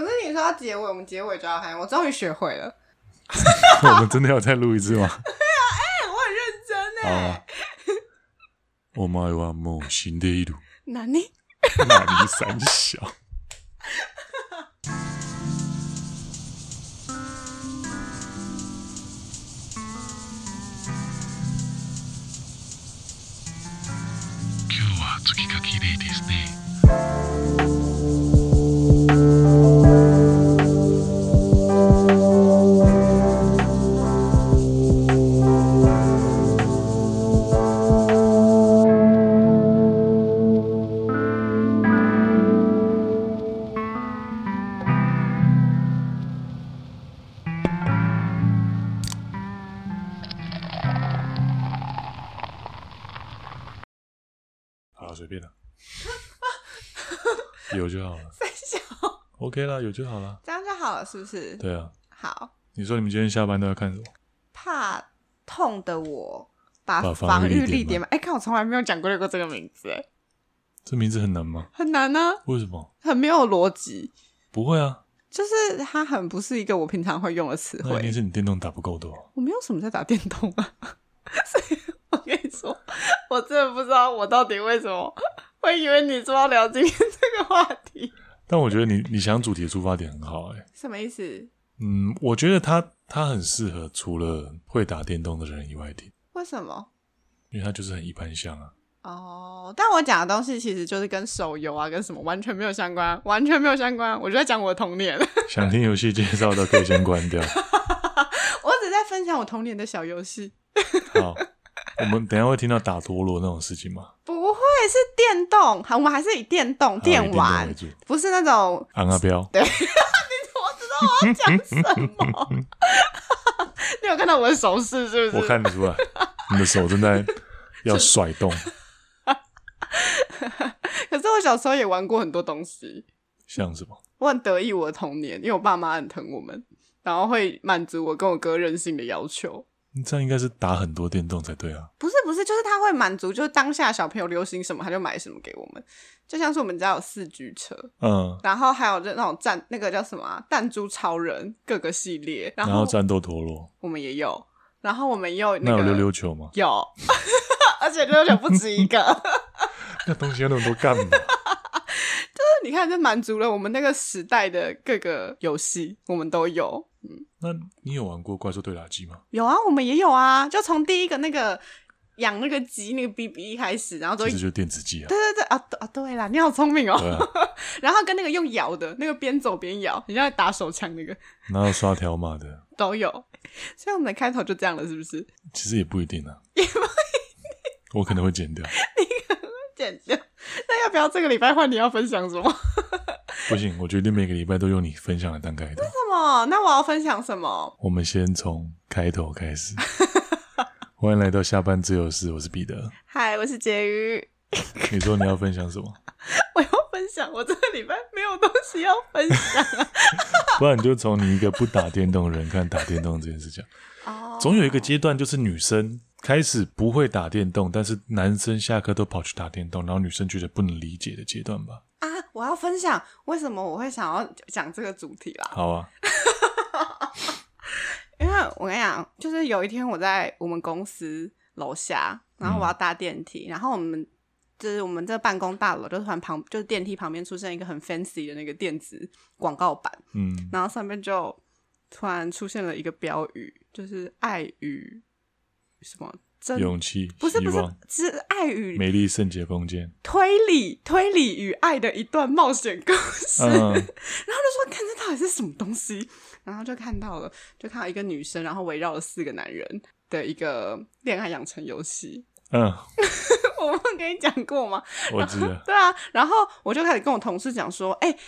可是你说要结尾，我们结尾就要喊。我终于学会了。我们真的要再录一次吗？对啊，哎、欸，我很认真哎。我们要冒新的一路。哪里？哪里三小？OK 啦，有就好了，这样就好了，是不是？对啊。好，你说你们今天下班都要看什么？怕痛的我把防御力点满。哎、欸，看我从来没有讲过这个名字，哎，这名字很难吗？很难呢、啊。为什么？很没有逻辑。不会啊，就是它很不是一个我平常会用的词汇。那一定是你电动打不够多。我没有什么在打电动啊，所以我跟你说，我真的不知道我到底为什么会以为你说要聊今天这个话题。但我觉得你你想主题的出发点很好，欸，哎，什么意思？嗯，我觉得他他很适合除了会打电动的人以外听。为什么？因为他就是很一般向啊。哦，但我讲的东西其实就是跟手游啊，跟什么完全没有相关，完全没有相关。我就在讲我的童年。想听游戏介绍的可以先关掉。我只在分享我童年的小游戏。好。我们等一下会听到打陀螺那种事情吗？是电动。我们还是以电动电玩不是那种昂阿标。对，你怎么知道我要讲什么？你有看到我的手势是不是？我看得出来，你的手正在要甩动。可是我小时候也玩过很多东西，像什么？我很得意我的童年，因为我爸妈很疼我们，然后会满足我跟我哥任性的要求。这样应该是打很多电动才对啊！不是不是，就是他会满足，就是当下小朋友流行什么，他就买什么给我们。就像是我们家有四驱车，嗯，然后还有就那种战那个叫什么啊，弹珠超人各个系列，然后，战斗陀螺我们也有，然后我们也有那个那有溜溜球吗？有，而且溜溜球不止一个。那东西要那么多干嘛？就是你看，这满足了我们那个时代的各个游戏，我们都有。嗯，那你有玩过怪兽对打机吗？有啊，我们也有啊，就从第一个那个养那个鸡那个 BB 开始，然后都其实就是电子鸡啊。对对对啊啊，对啦，你好聪明哦。啊、然后跟那个用咬的那个边走边咬，你像打手枪那个，然后刷条码的都有。所以我们的开头就这样了，是不是？其实也不一定啊，也不一定，我可能会剪掉。你可能会剪掉？那要不要这个礼拜换你要分享什么？不行，我决定每个礼拜都用你分享的当开头。为什么？那我要分享什么？我们先从开头开始。欢迎来到下班自由室，我是彼得。嗨，我是婕妤。你说你要分享什么？我要分享，我这个礼拜没有东西要分享。不然你就从你一个不打电动的人看打电动这件事讲。哦。总有一个阶段，就是女生开始不会打电动，但是男生下课都跑去打电动，然后女生觉得不能理解的阶段吧。啊！我要分享为什么我会想要讲这个主题啦。好啊，因为我跟你讲，就是有一天我在我们公司楼下，然后我要搭电梯，嗯、然后我们就是我们这个办公大楼，就突然旁就是电梯旁边出现一个很 fancy 的那个电子广告板，嗯，然后上面就突然出现了一个标语，就是爱与什么。勇气不是不是，望是爱与美丽圣洁空间推理推理与爱的一段冒险故事。嗯、然后就说，看这到底是什么东西？然后就看到了，就看到一个女生，然后围绕了四个男人的一个恋爱养成游戏。嗯，我没有跟你讲过吗？我知道。对啊，然后我就开始跟我同事讲说，哎、欸。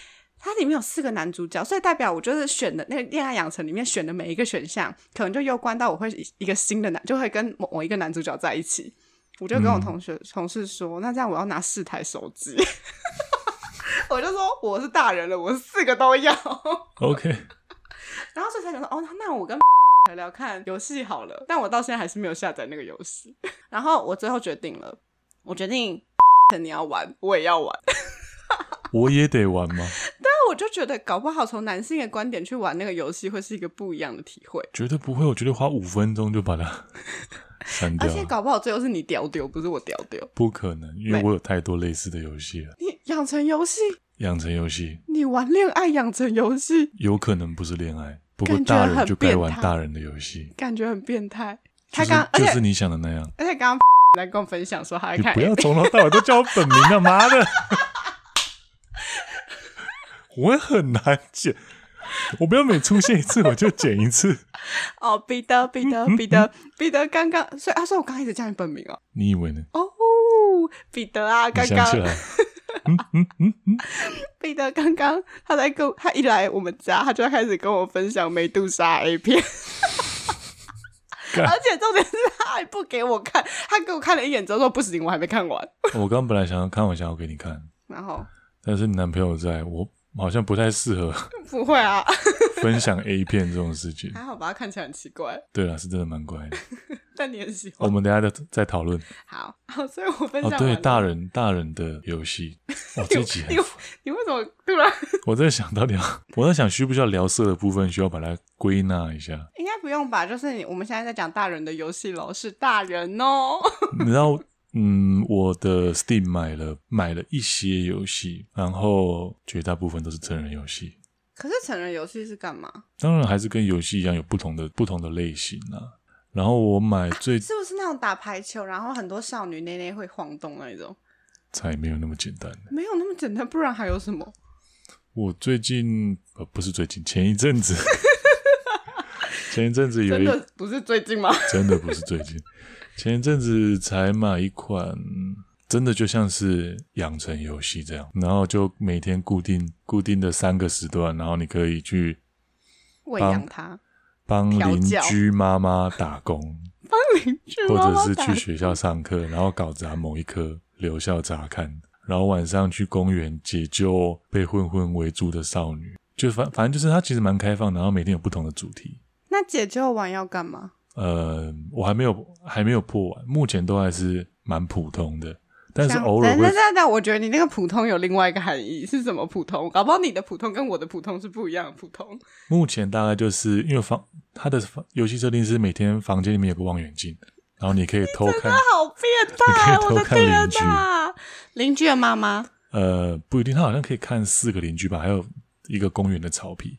它里面有四个男主角，所以代表我就是选的那个恋爱养成里面选的每一个选项，可能就攸关到我会一个新的男，就会跟某某一个男主角在一起。我就跟我同学、嗯、同事说，那这样我要拿四台手机。我就说我是大人了，我四个都要。OK。然后所以才想说，哦，那我跟聊 聊看游戏好了。但我到现在还是没有下载那个游戏。然后我最后决定了，我决定你要玩，我也要玩。我也得玩吗？对啊，我就觉得搞不好从男性的观点去玩那个游戏会是一个不一样的体会。绝对不会，我绝对花五分钟就把它删掉。而且搞不好最后是你屌丢，不是我屌丢。不可能，因为我有太多类似的游戏了。你养成游戏？养成游戏？你玩恋爱养成游戏？有可能不是恋爱，不过大人就该玩大人的游戏，感觉很变态。他刚就是你想的那样，而且刚刚 来跟我分享说他在看，你不要从头到尾都叫我本名啊！妈的，我也很难剪，我不要每出现一次我就剪一次。哦，彼得，彼得，彼得，彼得，刚刚，所以啊，所以我刚刚一直叫你本名哦。你以为呢？哦，彼得啊，刚刚，嗯嗯嗯嗯，彼得刚刚他在跟，他一来我们家，他就开始跟我分享美杜莎 A 片。而且重点是他还不给我看，他给我看了一眼之后说不行，我还没看完。我刚本来想要看我，想要给你看，然后，但是你男朋友在，我好像不太适合。不会啊，分享 A 片这种事情，还好吧？他看起来很奇怪。对啊，是真的蛮乖的。但你很喜欢。我们等下再再讨论。好，好，所以我分享。哦，对，大人大人的游戏。哦，这集你你为什么突然？我在想到聊，我在想需不需要聊色的部分，需要把它归纳一下。应该不用吧？就是你我们现在在讲大人的游戏喽，是大人哦。你知道，嗯，我的 Steam 买了买了一些游戏，然后绝大部分都是成人游戏。可是成人游戏是干嘛？当然还是跟游戏一样，有不同的不同的类型啊。然后我买最、啊、是不是那种打排球，然后很多少女内内会晃动那种？才没有那么简单，没有那么简单，不然还有什么？我最近呃不是最近，前一阵子，前一阵子有一，真的不是最近吗？真的不是最近，前一阵子才买一款，真的就像是养成游戏这样，然后就每天固定固定的三个时段，然后你可以去喂养它，帮邻居妈妈打工，帮邻居妈妈或者是去学校上课，然后搞砸某一科。留校察看，然后晚上去公园解救被混混围住的少女，就反反正就是它其实蛮开放，然后每天有不同的主题。那解救完要干嘛？呃，我还没有还没有破完，目前都还是蛮普通的，但是偶尔会。但但但我觉得你那个普通有另外一个含义，是什么普通？搞不好你的普通跟我的普通是不一样的普通。目前大概就是因为房它的游戏设定是每天房间里面有个望远镜。然后你可以偷看，好变态！我的天哪，邻居的妈妈？呃，不一定，他好像可以看四个邻居吧，还有一个公园的草皮。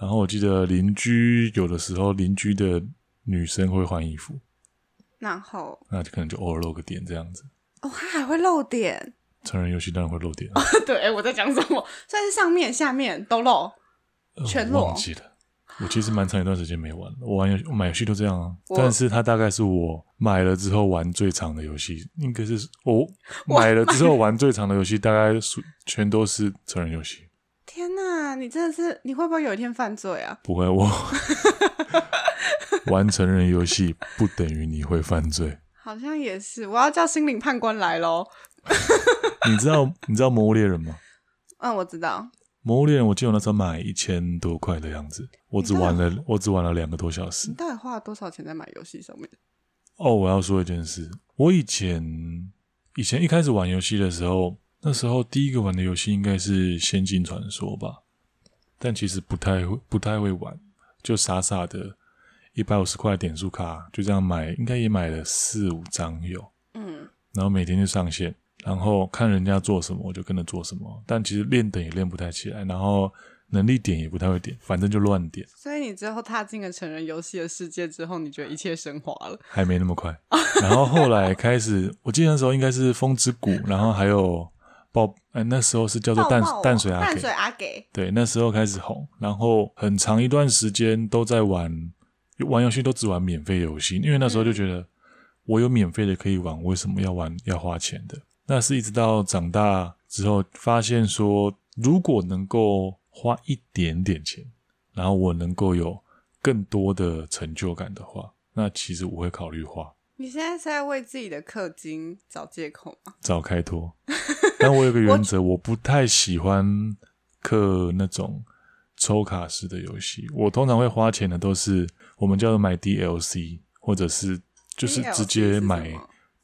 然后我记得邻居有的时候邻居的女生会换衣服，然后那就可能就偶尔露个点这样子。哦，他还会露点？成人游戏当然会露点。对，哎，我在讲什么？算是上面、下面都露，全露。忘记了。我其实蛮长一段时间没玩了，我玩游戏，我买游戏都这样啊。但是它大概是我买了之后玩最长的游戏，应该是 我买了之后玩最长的游戏，大概是全都是成人游戏。天哪，你真的是，你会不会有一天犯罪啊？不会，我 玩成人游戏不等于你会犯罪。好像也是，我要叫心灵判官来喽。你知道你知道《魔物猎人》吗？嗯，我知道。魔物猎人，我记得我那时候买一千多块的样子，我只玩了，我只玩了两个多小时。你到底花了多少钱在买游戏上面？哦，我要说一件事，我以前以前一开始玩游戏的时候，那时候第一个玩的游戏应该是《仙境传说》吧，但其实不太会，不太会玩，就傻傻的，一百五十块点数卡就这样买，应该也买了四五张有，嗯，然后每天就上线。然后看人家做什么，我就跟着做什么。但其实练等也练不太起来，然后能力点也不太会点，反正就乱点。所以你之后踏进了成人游戏的世界之后，你觉得一切升华了？还没那么快。然后后来开始，我记得那时候应该是风之谷，然后还有爆，哎，那时候是叫做淡淡水阿给。淡水阿给。对，那时候开始红，然后很长一段时间都在玩，玩游戏都只玩免费游戏，因为那时候就觉得我有免费的可以玩，为什么要玩要花钱的？那是一直到长大之后，发现说，如果能够花一点点钱，然后我能够有更多的成就感的话，那其实我会考虑花。你现在是在为自己的氪金找借口吗？找开脱。但我有个原则，我不太喜欢氪那种抽卡式的游戏。我通常会花钱的都是我们叫做买 DLC，或者是就是直接买。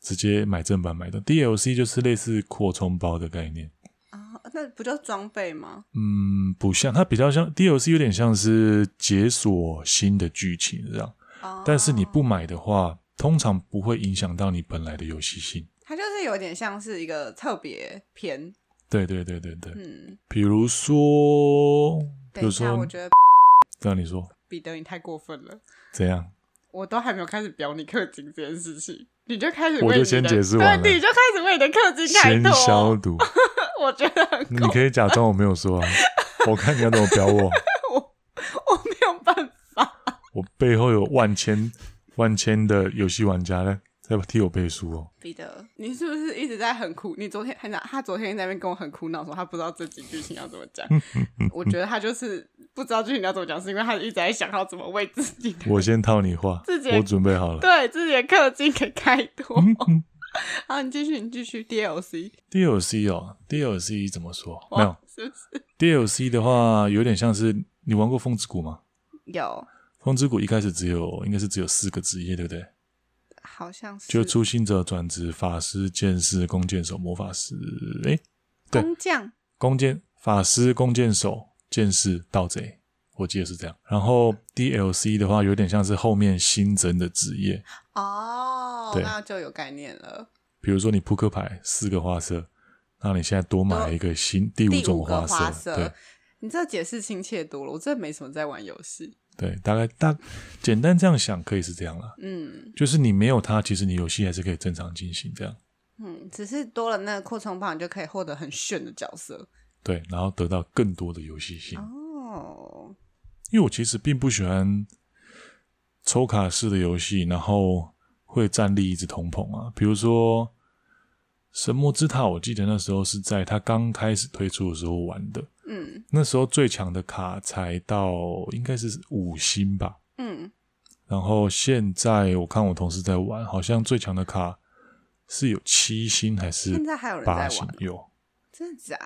直接买正版买的 DLC 就是类似扩充包的概念啊，那不叫装备吗？嗯，不像，它比较像 DLC，有点像是解锁新的剧情这样。哦。但是你不买的话，通常不会影响到你本来的游戏性。它就是有点像是一个特别篇。对对对对对。嗯。比如说，比如说，我觉得，这样你说，彼得，你太过分了。怎样？我都还没有开始表你氪金这件事情，你就开始，我就先解释完了，对，你就开始为你的氪金开脱，先消毒。我觉得很，你可以假装我没有说啊，我看你要怎么表我。我我没有办法，我背后有万千万千的游戏玩家呢。在替我背书哦，彼得，你是不是一直在很苦？你昨天很他昨天在那边跟我很苦恼，说他不知道这集剧情要怎么讲。我觉得他就是不知道剧情要怎么讲，是因为他一直在想要怎么为自己。我先套你话，自己我准备好了，对自己的氪金给开脱。好，你继续，你继续。DLC，DLC 哦，DLC 怎么说？没有，是不是？DLC 的话，有点像是你玩过《风之谷》吗？有。风之谷一开始只有，应该是只有四个职业，对不对？好像是，就初心者转职法师、剑士、弓箭手、魔法师。哎，对，工匠、弓箭、法师、弓箭手、剑士、盗贼，我记得是这样。然后 DLC 的话，有点像是后面新增的职业。哦，对，那就有概念了。比如说你扑克牌四个花色，那你现在多买了一个新第五种花色。花色对，你这解释亲切多了。我真的没什么在玩游戏。对，大概大简单这样想可以是这样了。嗯，就是你没有它，其实你游戏还是可以正常进行这样。嗯，只是多了那个扩充包，你就可以获得很炫的角色。对，然后得到更多的游戏性。哦，因为我其实并不喜欢抽卡式的游戏，然后会战力一直通膨啊。比如说《神魔之塔》，我记得那时候是在它刚开始推出的时候玩的。嗯，那时候最强的卡才到应该是五星吧。嗯，然后现在我看我同事在玩，好像最强的卡是有七星还是现在还有人在玩？有，真的假？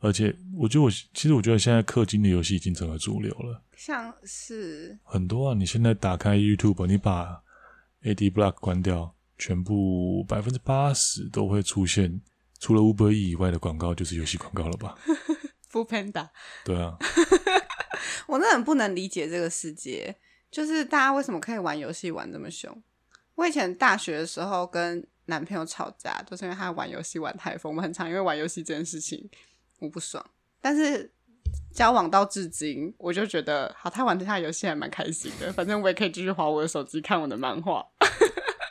而且我觉得我其实我觉得现在氪金的游戏已经成为主流了，像是很多啊。你现在打开 YouTube，你把 AD Block 关掉，全部百分之八十都会出现除了 Uber E 以外的广告，就是游戏广告了吧？Foodpanda，对啊，我真的很不能理解这个世界，就是大家为什么可以玩游戏玩这么凶？我以前大学的时候跟男朋友吵架，都是因为他玩游戏玩太疯。我们很常因为玩游戏这件事情我不爽，但是交往到至今，我就觉得好，他玩这下游戏还蛮开心的。反正我也可以继续滑我的手机看我的漫画。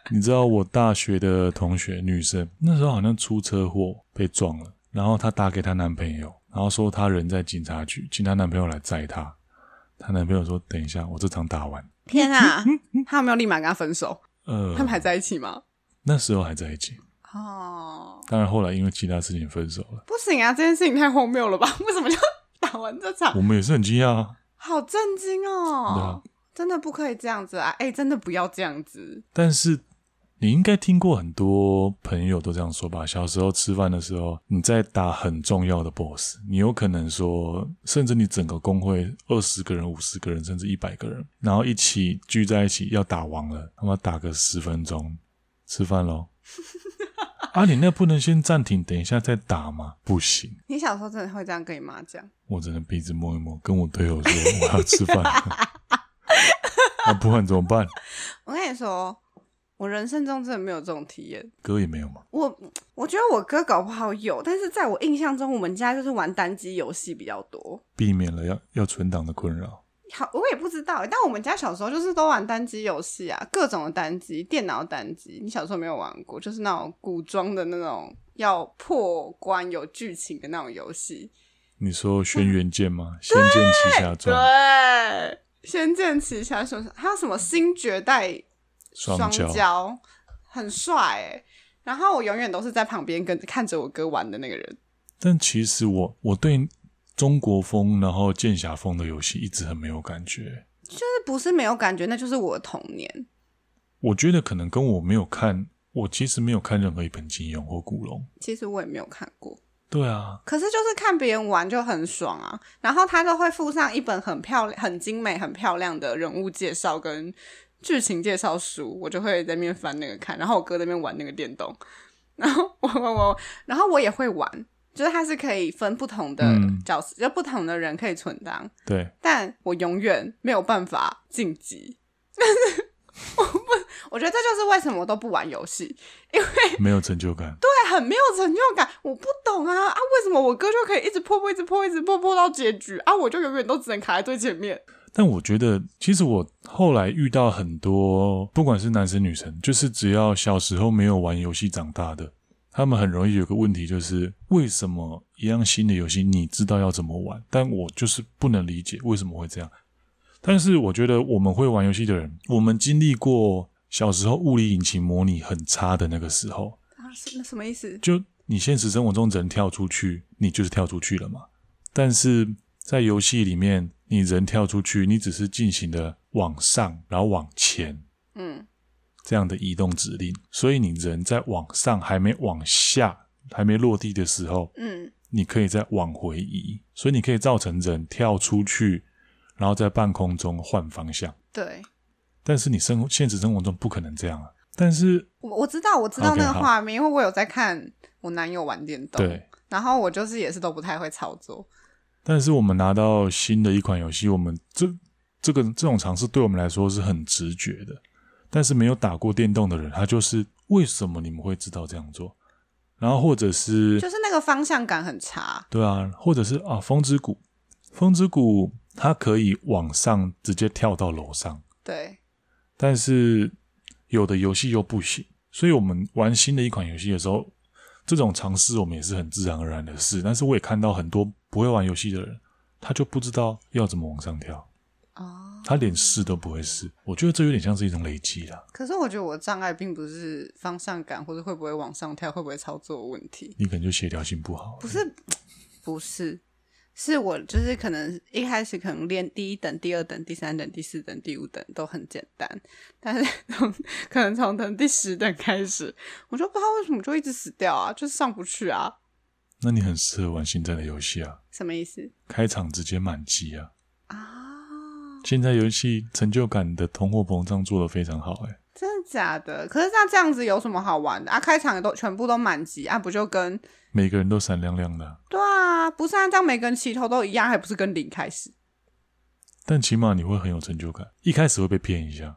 你知道我大学的同学女生那时候好像出车祸被撞了，然后她打给她男朋友。然后说她人在警察局，请她男朋友来载她。她男朋友说：“等一下，我这场打完。”天啊！她有没有立马跟她分手？呃，他们还在一起吗？那时候还在一起。哦。当然后来因为其他事情分手了。不行啊，这件事情太荒谬了吧？为什么就 打完这场？我们也是很惊讶啊。好震惊哦！对啊。真的不可以这样子啊！哎，真的不要这样子。但是。你应该听过很多朋友都这样说吧？小时候吃饭的时候，你在打很重要的 BOSS，你有可能说，甚至你整个工会二十个人、五十个人，甚至一百个人，然后一起聚在一起要打王了，他妈打个十分钟，吃饭喽。啊，你那不能先暂停，等一下再打吗？不行。你小时候真的会这样跟你妈讲？我只能鼻子摸一摸，跟我队友说我要吃饭。那不然怎么办？我跟你说。我人生中真的没有这种体验，哥也没有吗？我我觉得我哥搞不好有，但是在我印象中，我们家就是玩单机游戏比较多，避免了要要存档的困扰。好，我也不知道，但我们家小时候就是都玩单机游戏啊，各种的单机，电脑单机。你小时候没有玩过，就是那种古装的那种要破关有剧情的那种游戏。你说《轩辕剑》吗？嗯《仙剑奇侠传》对，《仙剑奇侠传》还有什么《新绝代》？双骄很帅哎，然后我永远都是在旁边跟看着我哥玩的那个人。但其实我我对中国风然后剑侠风的游戏一直很没有感觉，就是不是没有感觉，那就是我的童年。我觉得可能跟我没有看，我其实没有看任何一本金庸或古龙，其实我也没有看过。对啊，可是就是看别人玩就很爽啊，然后他都会附上一本很漂亮、很精美、很漂亮的人物介绍跟。剧情介绍书，我就会在那边翻那个看，然后我哥在那边玩那个电动，然后我我我，然后我也会玩，就是它是可以分不同的角色，嗯、就不同的人可以存档。对，但我永远没有办法晋级。但是 我不，我觉得这就是为什么我都不玩游戏，因为 没有成就感。对，很没有成就感。我不懂啊啊！为什么我哥就可以一直破破，一直破，一直破破到结局啊？我就永远都只能卡在最前面。但我觉得，其实我后来遇到很多，不管是男生女生，就是只要小时候没有玩游戏长大的。他们很容易有个问题，就是为什么一样新的游戏你知道要怎么玩，但我就是不能理解为什么会这样。但是我觉得我们会玩游戏的人，我们经历过小时候物理引擎模拟很差的那个时候啊，什那什么意思？就你现实生活中人跳出去，你就是跳出去了嘛。但是在游戏里面，你人跳出去，你只是进行的往上，然后往前，嗯。这样的移动指令，所以你人在往上还没往下，还没落地的时候，嗯，你可以再往回移，所以你可以造成人跳出去，然后在半空中换方向。对，但是你生活现实生活中不可能这样啊。但是我我知道我知道那个画面，因为我有在看我男友玩电动，对，然后我就是也是都不太会操作。但是我们拿到新的一款游戏，我们这这个这种尝试对我们来说是很直觉的。但是没有打过电动的人，他就是为什么你们会知道这样做？然后或者是就是那个方向感很差，对啊，或者是啊，风之谷，风之谷它可以往上直接跳到楼上，对。但是有的游戏又不行，所以我们玩新的一款游戏的时候，这种尝试我们也是很自然而然的事。但是我也看到很多不会玩游戏的人，他就不知道要怎么往上跳。哦，他连试都不会试，我觉得这有点像是一种累积啦。可是我觉得我的障碍并不是方向感或者会不会往上跳、会不会操作的问题，你可能就协调性不好。不是，不是，是我就是可能一开始可能练第一等、第二等、第三等、第四等、第五等都很简单，但是从 可能从等第十等开始，我就不知道为什么就一直死掉啊，就是上不去啊。那你很适合玩现在的游戏啊？什么意思？开场直接满级啊？啊。现在游戏成就感的通货膨胀做得非常好，欸，哎，真的假的？可是像这样子有什么好玩的啊？开场都全部都满级啊，不就跟每个人都闪亮亮的啊？对啊，不是啊，这样每个人起头都一样，还不是跟零开始？但起码你会很有成就感，一开始会被骗一下，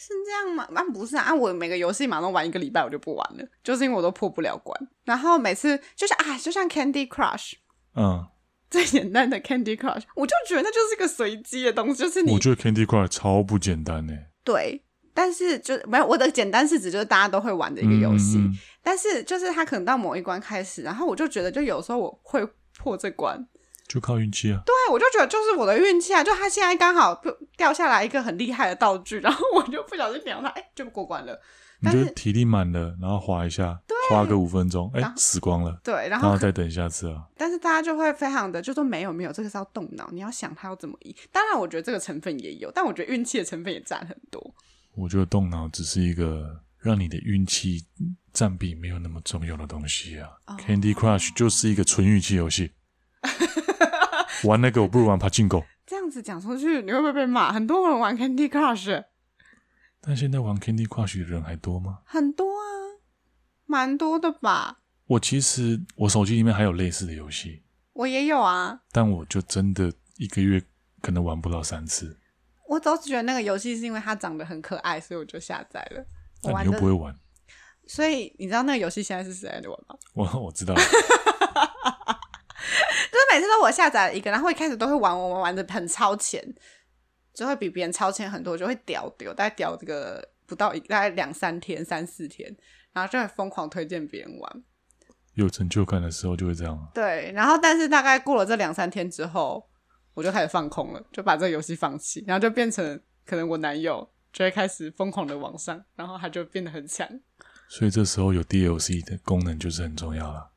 是这样吗？啊，不是啊，我每个游戏马上玩一个礼拜我就不玩了，就是因为我都破不了关，然后每次就是啊，就像 Candy Crush，嗯。最简单的 Candy Crush，我就觉得那就是一个随机的东西，就是你。我觉得 Candy Crush 超不简单呢。对，但是就没有我的简单是指就是大家都会玩的一个游戏，嗯嗯，但是就是他可能到某一关开始，然后我就觉得就有时候我会破这关，就靠运气啊。对，我就觉得就是我的运气啊，就他现在刚好掉下来一个很厉害的道具，然后我就不小心点到它，哎，就过关了。你就体力满了，然后滑一下，滑个五分钟，哎，死光了。对，然后，然后再等下次啊。但是大家就会非常的就说没有没有，这个是要动脑，你要想他要怎么赢。当然，我觉得这个成分也有，但我觉得运气的成分也占很多。我觉得动脑只是一个让你的运气占比没有那么重要的东西啊。Oh. Candy Crush 就是一个纯运气游戏，玩那个我不如玩爬进狗。这样子讲出去，你会不会被骂？很多人玩 Candy Crush。但现在玩 Candy Crush 的人还多吗？很多啊，蛮多的吧。我其实我手机里面还有类似的游戏，我也有啊。但我就真的一个月可能玩不到三次。我总是觉得那个游戏是因为它长得很可爱，所以我就下载了。那你又不会玩，所以你知道那个游戏现在是谁在玩吗？我我知道，就 是每次都我下载了一个，然后一开始都会玩，我们玩的很超前。就会比别人超前很多，就会屌屌，大概屌这个不到一，大概两三天、三四天，然后就会疯狂推荐别人玩。有成就感的时候就会这样。对，然后但是大概过了这两三天之后，我就开始放空了，就把这个游戏放弃，然后就变成可能我男友就会开始疯狂的往上，然后他就变得很强。所以这时候有 DLC 的功能就是很重要了。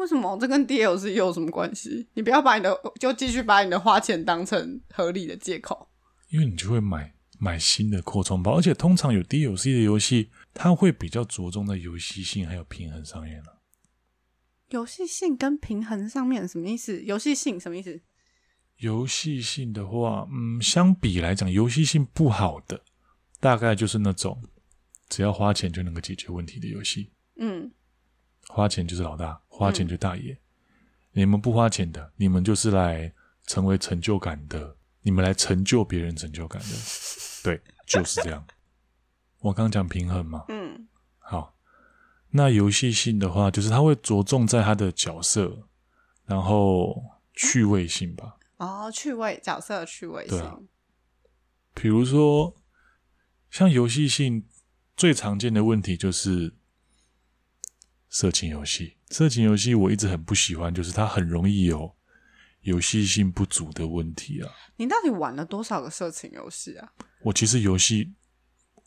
为什么这跟 DLC 又有什么关系？你不要把你的就继续把你的花钱当成合理的借口。因为你就会买买新的扩充包，而且通常有 DLC 的游戏，它会比较着重在游戏性还有平衡上面了。游戏性跟平衡上面什么意思？游戏性什么意思？游戏性的话，嗯，相比来讲，游戏性不好的，大概就是那种只要花钱就能够解决问题的游戏。嗯，花钱就是老大，花钱就大爷。嗯你们不花钱的，你们就是来成为成就感的，你们来成就别人成就感的，对，就是这样。我刚刚讲平衡嘛，嗯，好，那游戏性的话，就是他会着重在他的角色，然后趣味性吧。哦，趣味角色趣味性。对啊，比如说，像游戏性最常见的问题就是色情游戏。色情游戏我一直很不喜欢，就是它很容易有游戏性不足的问题啊。你到底玩了多少个色情游戏啊？我其实游戏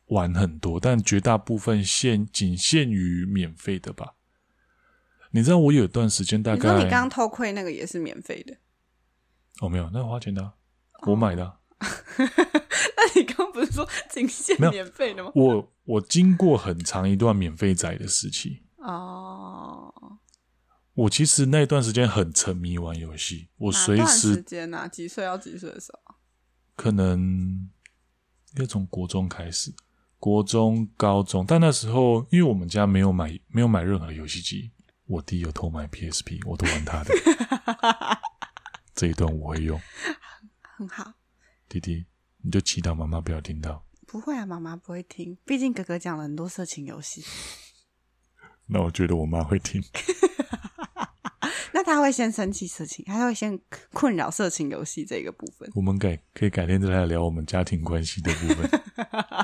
玩很多，但绝大部分限仅限于免费的吧。你知道我有一段时间大概，你说你刚偷窥那个也是免费的。哦，没有，那花钱的、啊，我买的、那你刚不是说仅限免费的吗？我我经过很长一段免费仔的时期。哦。我其实那段时间很沉迷玩游戏，我随时。时间呢、啊？几岁到几岁的时候？可能应该从国中开始，国中、高中，但那时候因为我们家没有买，没有买任何的游戏机，我弟有偷买 PSP，我都玩他的。这一段我会用，很好。弟弟，你就祈祷妈妈不要听到。不会啊，妈妈不会听。毕竟哥哥讲了很多色情游戏。那我觉得我妈会听。那他会先生气色情，他会先 困扰色情游戏这个部分。我们改可以改天再来聊我们家庭关系的部分。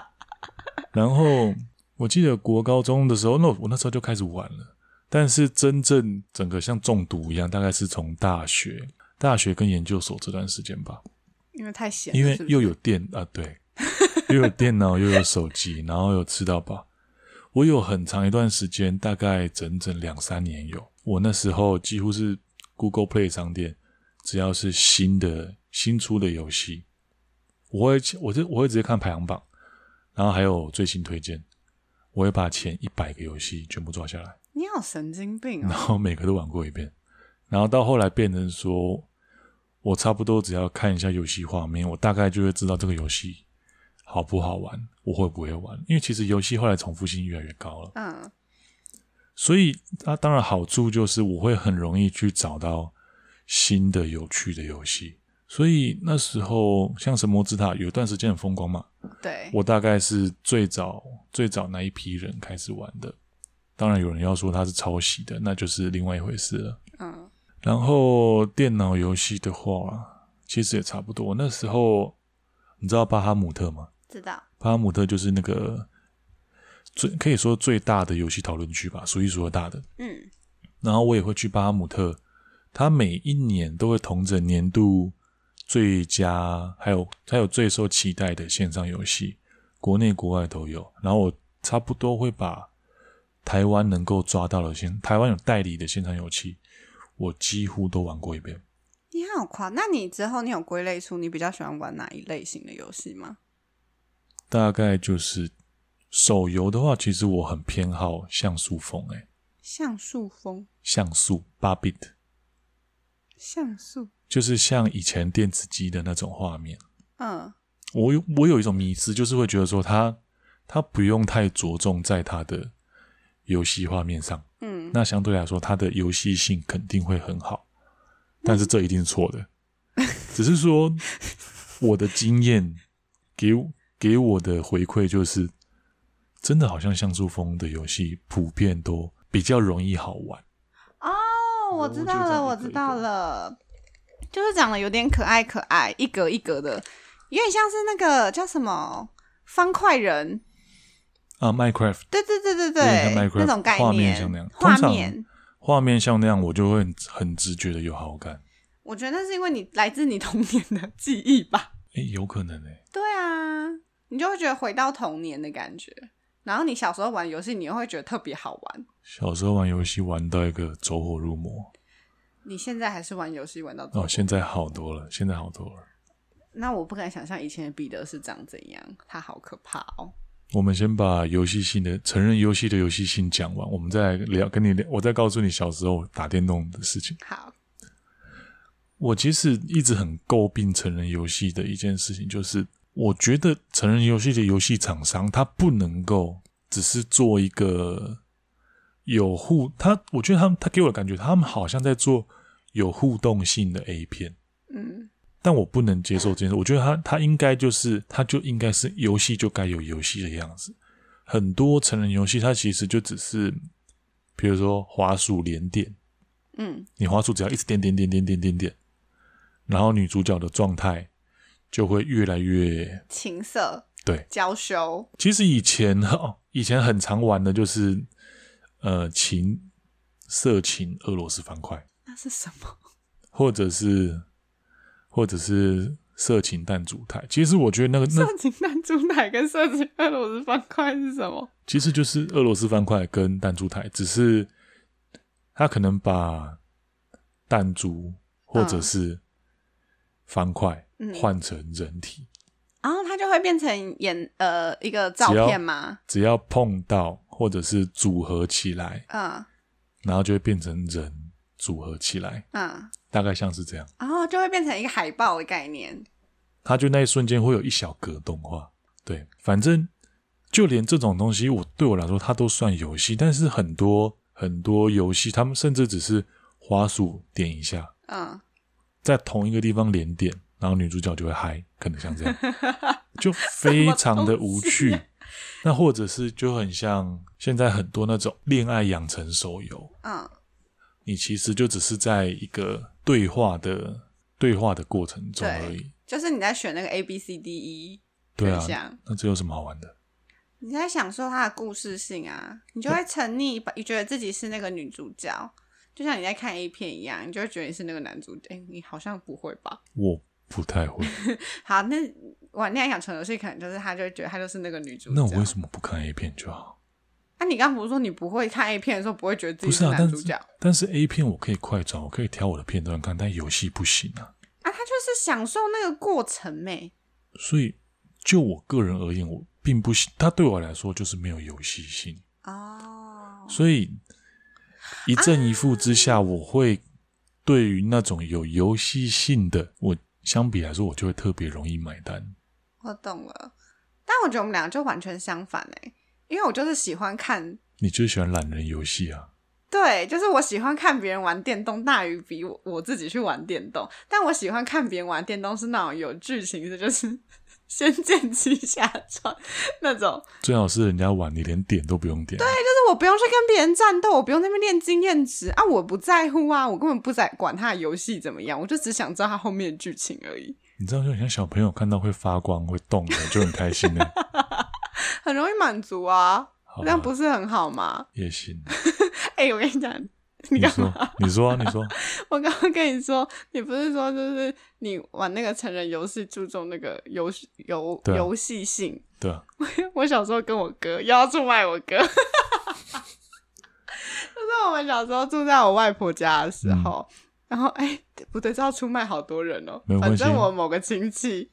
然后我记得国高中的时候，那我那时候就开始玩了，但是真正整个像中毒一样，大概是从大学。大学跟研究所这段时间吧，因为太闲，因为又有电啊，对，又有电脑，又有手机，然后又吃到饱。我有很长一段时间，大概整整两三年有，我那时候几乎是 Google Play 商店，只要是新的新出的游戏，我会我就我会直接看排行榜，然后还有最新推荐，我会把前一百个游戏全部抓下来。你好神经病啊！然后每个都玩过一遍，然后到后来变成说。我差不多只要看一下游戏画面，我大概就会知道这个游戏好不好玩，我会不会玩。因为其实游戏后来重复性越来越高了，嗯，所以它当然好处就是我会很容易去找到新的有趣的游戏。所以那时候像神魔之塔有一段时间很风光嘛，对，我大概是最早最早那一批人开始玩的。当然有人要说它是抄袭的，那就是另外一回事了，嗯。然后电脑游戏的话，其实也差不多。那时候你知道巴哈姆特吗？知道。巴哈姆特就是那个最可以说最大的游戏讨论区吧，数一数二大的。嗯。然后我也会去巴哈姆特，他每一年都会同整年度最佳，还有还有最受期待的线上游戏，国内国外都有。然后我差不多会把台湾能够抓到的线，台湾有代理的线上游戏。我几乎都玩过一遍。你好夸！那你之后你有归类出你比较喜欢玩哪一类型的游戏吗？大概就是手游的话，其实我很偏好像素风、欸。诶像素风？像素八 bit。像素就是像以前电子机的那种画面。嗯。我有我有一种迷思，就是会觉得说它它不用太着重在它的游戏画面上。嗯，那相对来说，它的游戏性肯定会很好，但是这一定是错的。只是说，我的经验给给我的回馈就是，真的好像像素风的游戏普遍都比较容易好玩。哦，我知道了，我知道了，就是长得有点可爱可爱，一格一格的，有点像是那个叫什么方块人。啊，Minecraft，对对对对对，那种概念，画面像那样，画面，画面像那样，我就会很很直觉的有好感。我觉得那是因为你来自你童年的记忆吧？诶、欸，有可能诶、欸。对啊，你就会觉得回到童年的感觉。然后你小时候玩游戏，你又会觉得特别好玩。小时候玩游戏玩到一个走火入魔。你现在还是玩游戏玩到？哦，现在好多了，现在好多了。那我不敢想象以前的彼得是长怎样，他好可怕哦。我们先把游戏性的成人游戏的游戏性讲完，我们再聊，跟你聊，我再告诉你小时候打电动的事情。好，我其实一直很诟病成人游戏的一件事情，就是我觉得成人游戏的游戏厂商，他不能够只是做一个有互，他我觉得他们他给我的感觉，他们好像在做有互动性的 A 片。嗯，但我不能接受这件事。我觉得他他应该就是他就应该是游戏就该有游戏的样子。很多成人游戏它其实就只是，比如说滑鼠连点，嗯，你滑鼠只要一直点点点点点点点，然后女主角的状态就会越来越情色，对，娇羞。其实以前哦，以前很常玩的就是呃情色情俄罗斯方块，那是什么？或者是。或者是色情弹珠台，其实我觉得那个那色情弹珠台跟色情俄罗斯方块是什么？其实就是俄罗斯方块跟弹珠台，只是他可能把弹珠或者是方块换成人体，然后它就会变成演呃一个照片吗？只要碰到或者是组合起来，嗯，然后就会变成人组合起来，嗯。大概像是这样，然后就会变成一个海报的概念。它就那一瞬间会有一小格动画，对，反正就连这种东西，我对我来说它都算游戏。但是很多很多游戏，他们甚至只是滑鼠点一下，嗯，在同一个地方连点，然后女主角就会嗨，可能像这样，就非常的无趣。那或者是就很像现在很多那种恋爱养成手游，嗯。你其实就只是在一个对话的对话的过程中而已，就是你在选那个 A B C D E 对啊，那这有什么好玩的？你在享受它的故事性啊，你就会沉溺，你觉得自己是那个女主角，就像你在看 A 片一样，你就会觉得你是那个男主角。哎、欸，你好像不会吧？我不太会。好，那玩恋爱养成游戏，可能就是他就会觉得他就是那个女主角。那我为什么不看 A 片就好？那、啊、你刚不是说你不会看 A 片的时候不会觉得自己是男主角？不是啊，但是，但是 A 片我可以快转，我可以挑我的片段看，但游戏不行啊。啊，他就是享受那个过程咩。所以，就我个人而言，我并不喜，他对我来说就是没有游戏性哦。所以一正一负之下，我会对于那种有游戏性的，我相比来说，我就会特别容易买单。我懂了，但我觉得我们两个就完全相反哎。因为我就是喜欢看，你就是喜欢懒人游戏啊？对，就是我喜欢看别人玩电动大于比我我自己去玩电动。但我喜欢看别人玩电动是那种有剧情的，就是《仙剑奇侠传》那种。最好是人家玩，你连点都不用点。对，就是我不用去跟别人战斗，我不用在那边练经验值啊，我不在乎啊，我根本不在管他的游戏怎么样，我就只想知道他后面的剧情而已。你知道，就很像小朋友看到会发光、会动的，就很开心呢。很容易满足啊，这样不是很好吗？也行。哎、欸，我跟你讲，你说，你说，你说，我刚刚跟你说，你不是说就是你玩那个成人游戏注重那个游戏游游戏性？对啊。我小时候跟我哥要出卖我哥，就是我们小时候住在我外婆家的时候，嗯、然后哎、欸，不对，这要出卖好多人哦、喔，反正我某个亲戚。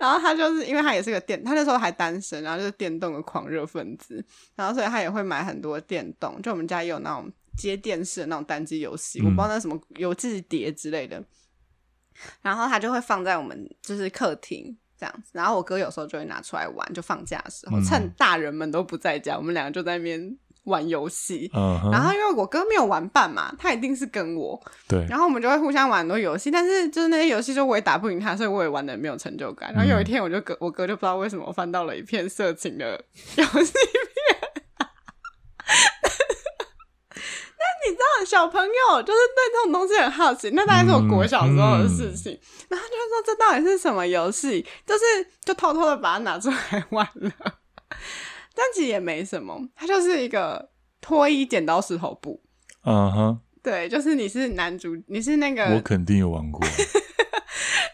然后他就是因为他也是个电，他那时候还单身，然后就是电动的狂热分子，然后所以他也会买很多电动。就我们家也有那种接电视的那种单机游戏，嗯、我不知道那什么游戏碟之类的。然后他就会放在我们就是客厅这样子，然后我哥有时候就会拿出来玩，就放假的时候，趁大人们都不在家，我们两个就在那边。玩游戏，uh huh. 然后因为我哥没有玩伴嘛，他一定是跟我。对，然后我们就会互相玩很多游戏，但是就是那些游戏，就我也打不赢他，所以我也玩的没有成就感。然后有一天，我就哥，我哥就不知道为什么我翻到了一片色情的 游戏片。那你知道，小朋友就是对这种东西很好奇，那大概是我国小时候的事情。嗯嗯、然后就会说，这到底是什么游戏？就是就偷偷的把它拿出来玩了。但其实也没什么，它就是一个脱衣剪刀石头布。嗯哼、uh，huh. 对，就是你是男主，你是那个，我肯定有玩过。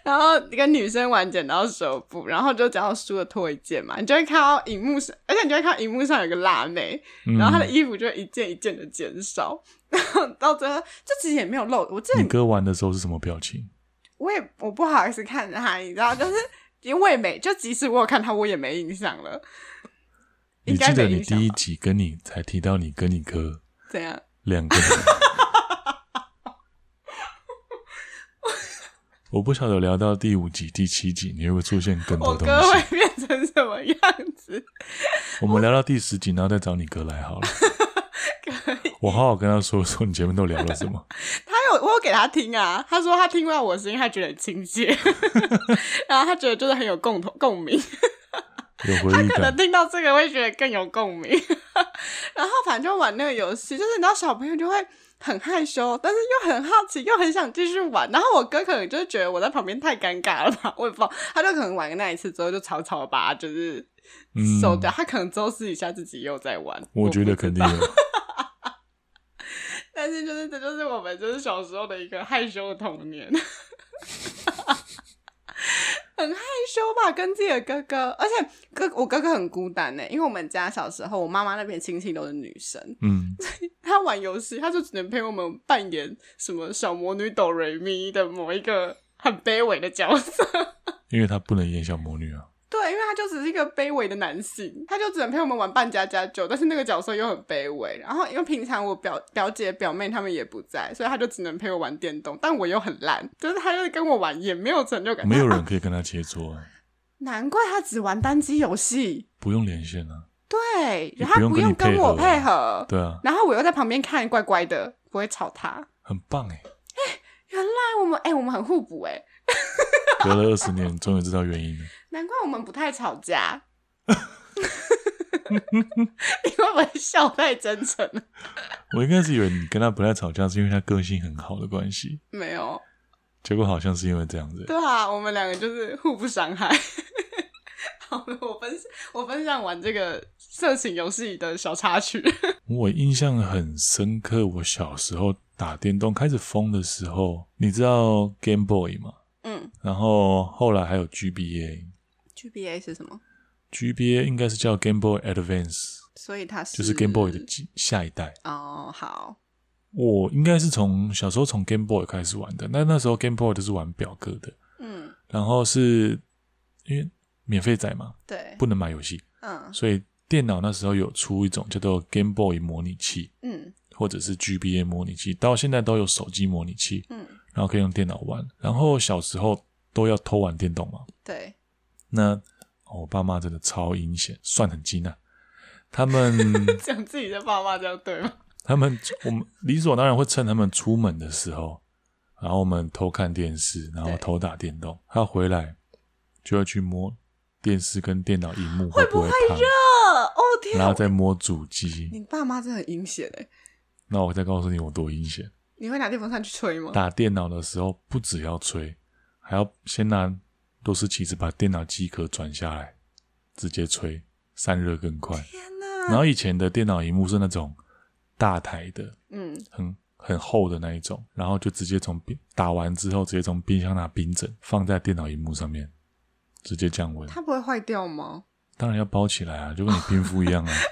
然后一个女生玩剪刀石头布，然后就只要输了脱一件嘛，你就会看到荧幕上，而且你就会看到荧幕上有个辣妹，然后她的衣服就一件一件的减少，然后到最后，这其实也没有露。我记得你哥玩的时候是什么表情？我也我不好意思看着他，你知道，就是因为没，就即使我有看他，我也没印象了。你记得你第一集跟你才提到你跟你哥怎样两个人？我不晓得聊到第五集、第七集，你会不会出现更多东西？我哥会变成什么样子？我们聊到第十集，然后再找你哥来好了。可以，我好好跟他说说你前面都聊了什么。他有我有给他听啊。他说他听到我的声音，他觉得很亲切，然后他觉得就是很有共同共鸣。有回忆感。他可能听到这个会觉得更有共鸣。然后反正就玩那个游戏，就是你知道小朋友就会很害羞，但是又很好奇，又很想继续玩。然后我哥可能就是觉得我在旁边太尴尬了吧，我也不知道，他就可能玩个那一次之后就草草把就是收掉。嗯、他可能周四一下自己又在玩，我觉得肯定有。但是就是这就是我们就是小时候的一个害羞的童年。很害羞吧，跟自己的哥哥，而且哥我哥哥很孤单呢，因为我们家小时候我妈妈那边亲戚都是女生，嗯，他玩游戏他就只能陪我们扮演什么小魔女哆瑞咪的某一个很卑微的角色，因为他不能演小魔女啊。对，因为他就只是一个卑微的男性，他就只能陪我们玩扮家家酒，但是那个角色又很卑微。然后因为平常我表表姐表妹他们也不在，所以他就只能陪我玩电动。但我又很烂，就是他就是跟我玩也没有成就感，没有人可以跟他切磋。啊，难怪他只玩单机游戏，不用连线啊。对，然后他不用跟我配合，对啊。然后我又在旁边看，乖乖的，不会吵他，很棒哎。哎，原来我们哎，我们很互补哎。隔了二十年，终于知道原因了。难怪我们不太吵架。你会不会笑太真诚了？我一开始以为你跟他不太吵架，是因为他个性很好的关系。没有，结果好像是因为这样子。对啊，我们两个就是互不伤害。好了，我分我分享完这个色情游戏的小插曲。我印象很深刻，我小时候打电动开始疯的时候，你知道 Game Boy 吗？嗯，然后后来还有 GBA，GBA 是什么？GBA 应该是叫 Game Boy Advance，所以它是就是 Game Boy 的下一代。哦，好，我应该是从小时候从 Game Boy 开始玩的，那那时候 Game Boy 都是玩表哥的，嗯，然后是因为免费载嘛，对，不能买游戏，嗯，所以电脑那时候有出一种叫做 Game Boy 模拟器，嗯，或者是 GBA 模拟器，到现在都有手机模拟器，嗯。然后可以用电脑玩，然后小时候都要偷玩电动嘛。对。那我爸妈真的超阴险，算很精啊。他们 讲自己的爸妈这样对吗？他们我们理所当然会趁他们出门的时候，然后我们偷看电视，然后偷打电动。他回来就要去摸电视跟电脑荧幕会不会烫？热哦天！然后再摸主机。你爸妈真的很阴险哎。那我再告诉你我多阴险。你会拿电风扇去吹吗？打电脑的时候不只要吹，还要先拿螺丝起子把电脑机壳转下来，直接吹，散热更快。天哪！然后以前的电脑荧幕是那种大台的，嗯，很很厚的那一种，然后就直接从冰打完之后，直接从冰箱拿冰枕放在电脑荧幕上面，直接降温。它不会坏掉吗？当然要包起来啊，就跟你冰敷一样啊。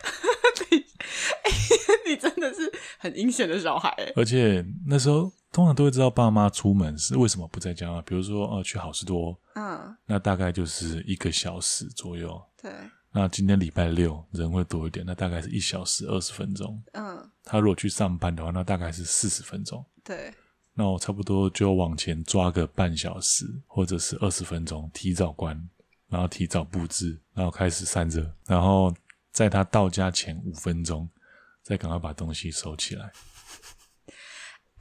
你真的是很阴险的小孩，而且那时候通常都会知道爸妈出门是为什么不在家嘛。比如说，呃，去好事多，嗯，那大概就是一个小时左右。对。那今天礼拜六人会多一点，那大概是一小时二十分钟。嗯。他如果去上班的话，那大概是四十分钟。对。那我差不多就往前抓个半小时，或者是二十分钟，提早关，然后提早布置，然后开始散热，然后在他到家前五分钟。再赶快把东西收起来。